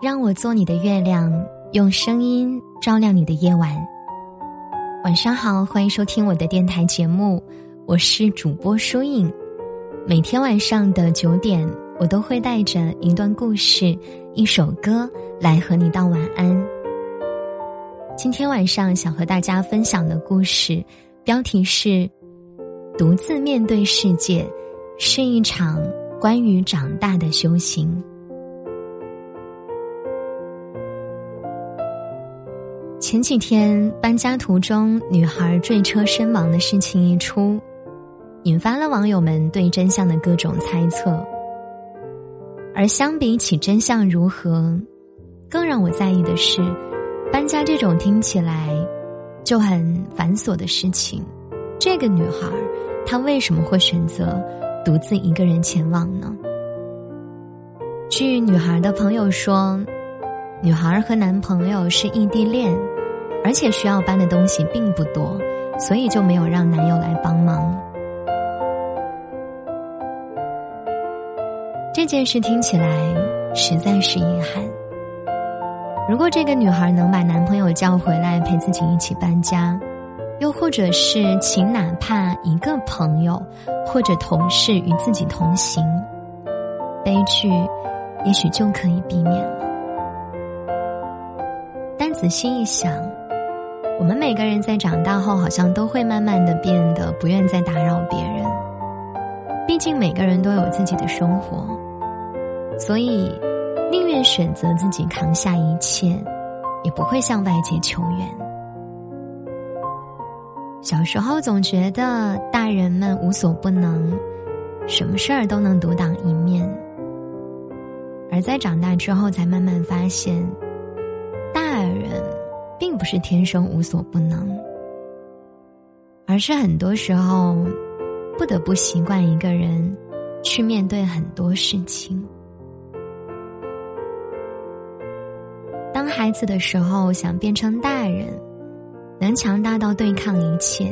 让我做你的月亮，用声音照亮你的夜晚。晚上好，欢迎收听我的电台节目，我是主播舒影。每天晚上的九点，我都会带着一段故事、一首歌来和你道晚安。今天晚上想和大家分享的故事，标题是“独自面对世界”，是一场关于长大的修行。前几天搬家途中女孩坠车身亡的事情一出，引发了网友们对真相的各种猜测。而相比起真相如何，更让我在意的是。搬家这种听起来就很繁琐的事情，这个女孩她为什么会选择独自一个人前往呢？据女孩的朋友说，女孩和男朋友是异地恋，而且需要搬的东西并不多，所以就没有让男友来帮忙。这件事听起来实在是遗憾。如果这个女孩能把男朋友叫回来陪自己一起搬家，又或者是请哪怕一个朋友或者同事与自己同行，悲剧也许就可以避免了。但仔细一想，我们每个人在长大后，好像都会慢慢的变得不愿再打扰别人。毕竟每个人都有自己的生活，所以。宁愿选择自己扛下一切，也不会向外界求援。小时候总觉得大人们无所不能，什么事儿都能独当一面，而在长大之后才慢慢发现，并不是天生无所不能，而是很多时候不得不习惯一个人去面对很多事情。当孩子的时候，想变成大人，能强大到对抗一切；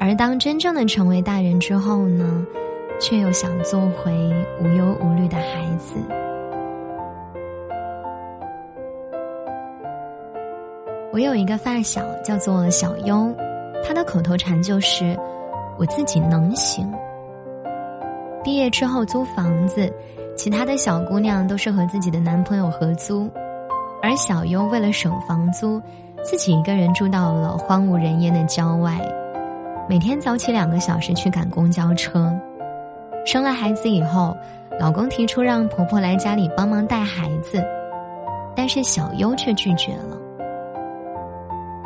而当真正的成为大人之后呢，却又想做回无忧无虑的孩子。我有一个发小叫做小优，他的口头禅就是“我自己能行”。毕业之后租房子，其他的小姑娘都是和自己的男朋友合租。而小优为了省房租，自己一个人住到了荒无人烟的郊外，每天早起两个小时去赶公交车。生了孩子以后，老公提出让婆婆来家里帮忙带孩子，但是小优却拒绝了。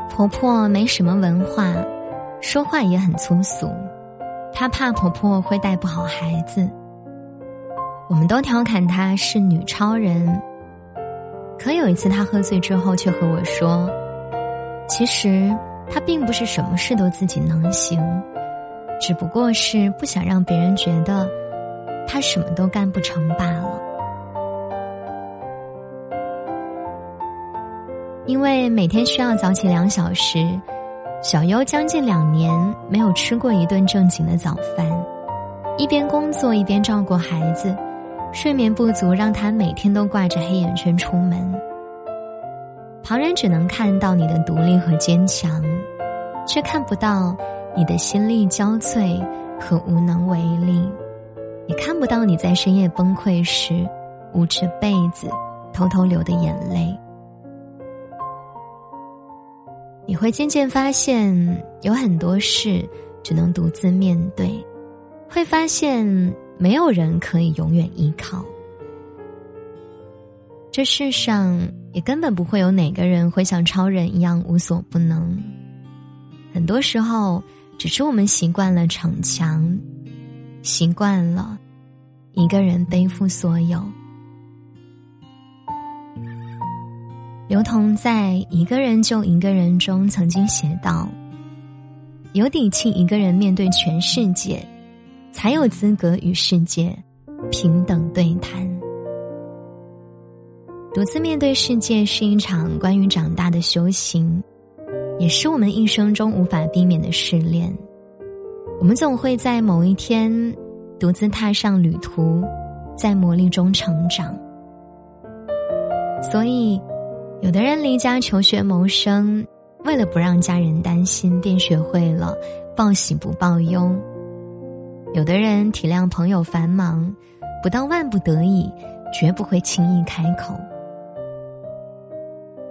婆婆没什么文化，说话也很粗俗，她怕婆婆会带不好孩子。我们都调侃她是女超人。可有一次，她喝醉之后，却和我说：“其实他并不是什么事都自己能行，只不过是不想让别人觉得他什么都干不成罢了。”因为每天需要早起两小时，小优将近两年没有吃过一顿正经的早饭，一边工作一边照顾孩子。睡眠不足让他每天都挂着黑眼圈出门。旁人只能看到你的独立和坚强，却看不到你的心力交瘁和无能为力，也看不到你在深夜崩溃时捂着被子偷偷流的眼泪。你会渐渐发现，有很多事只能独自面对，会发现。没有人可以永远依靠，这世上也根本不会有哪个人会像超人一样无所不能。很多时候，只是我们习惯了逞强，习惯了一个人背负所有。刘同在《一个人就一个人》中曾经写道：“有底气一个人面对全世界。”才有资格与世界平等对谈。独自面对世界是一场关于长大的修行，也是我们一生中无法避免的试炼。我们总会在某一天独自踏上旅途，在磨砺中成长。所以，有的人离家求学谋生，为了不让家人担心，便学会了报喜不报忧；有的人体谅朋友繁忙，不到万不得已，绝不会轻易开口。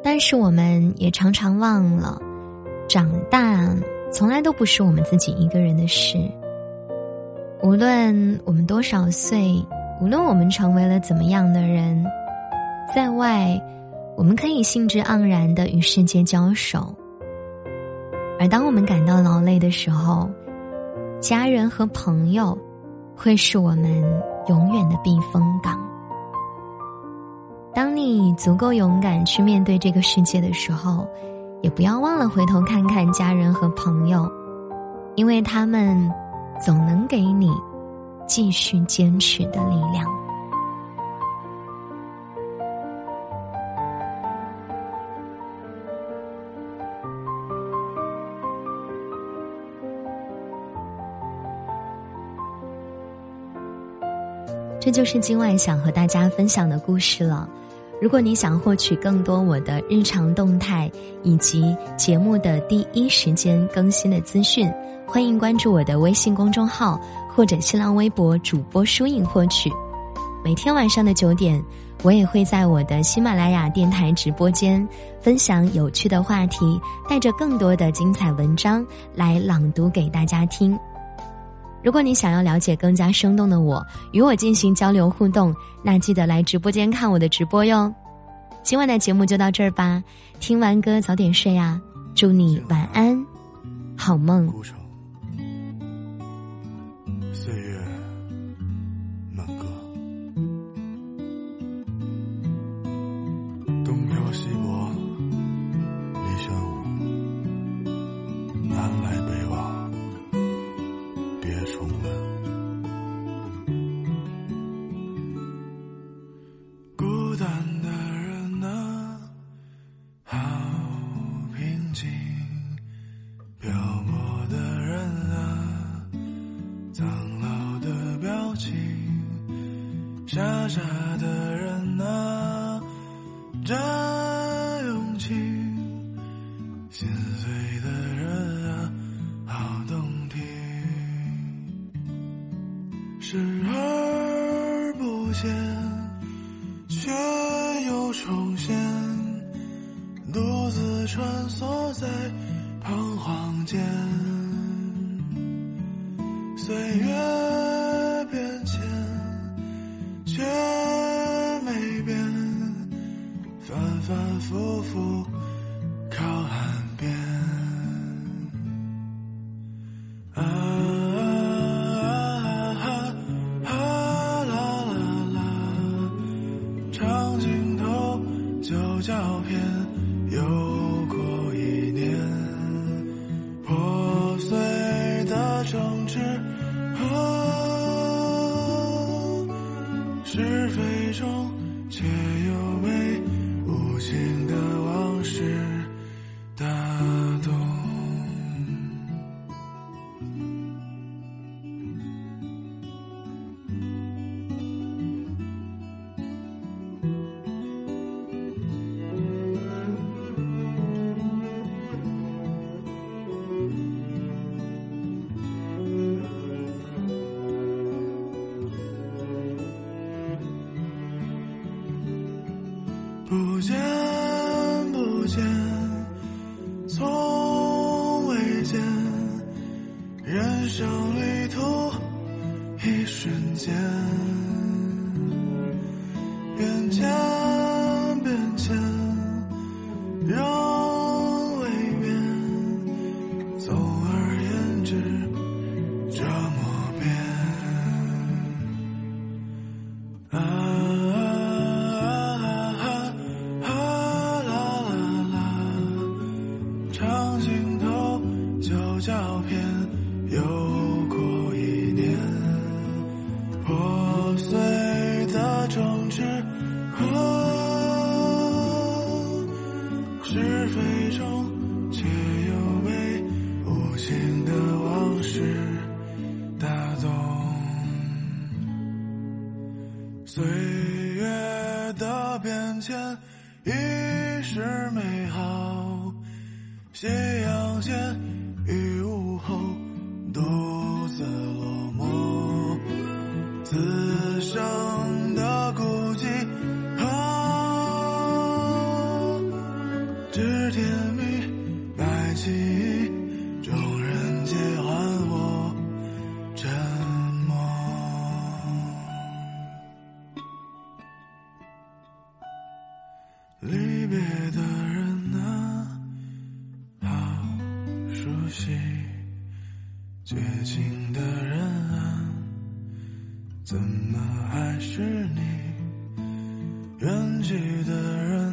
但是，我们也常常忘了，长大从来都不是我们自己一个人的事。无论我们多少岁，无论我们成为了怎么样的人，在外，我们可以兴致盎然的与世界交手；而当我们感到劳累的时候，家人和朋友会是我们永远的避风港。当你足够勇敢去面对这个世界的时候，也不要忘了回头看看家人和朋友，因为他们。总能给你继续坚持的力量。这就是今晚想和大家分享的故事了。如果你想获取更多我的日常动态以及节目的第一时间更新的资讯。欢迎关注我的微信公众号或者新浪微博主播书影获取。每天晚上的九点，我也会在我的喜马拉雅电台直播间分享有趣的话题，带着更多的精彩文章来朗读给大家听。如果你想要了解更加生动的我，与我进行交流互动，那记得来直播间看我的直播哟。今晚的节目就到这儿吧，听完歌早点睡啊！祝你晚安，好梦。傻傻的人啊，真勇气；心碎的人啊，好动听。视而不见，却又重现，独自穿梭在彷徨间，岁月。却没变，反反复复照片又过一年，破碎的争执和是非中，却又被无情的往事打动。岁月的变迁。已是美好。夕阳前，雨午后，独自落寞，此生的孤寂，啊，知天命，白起的人啊，怎么还是你？远去的人。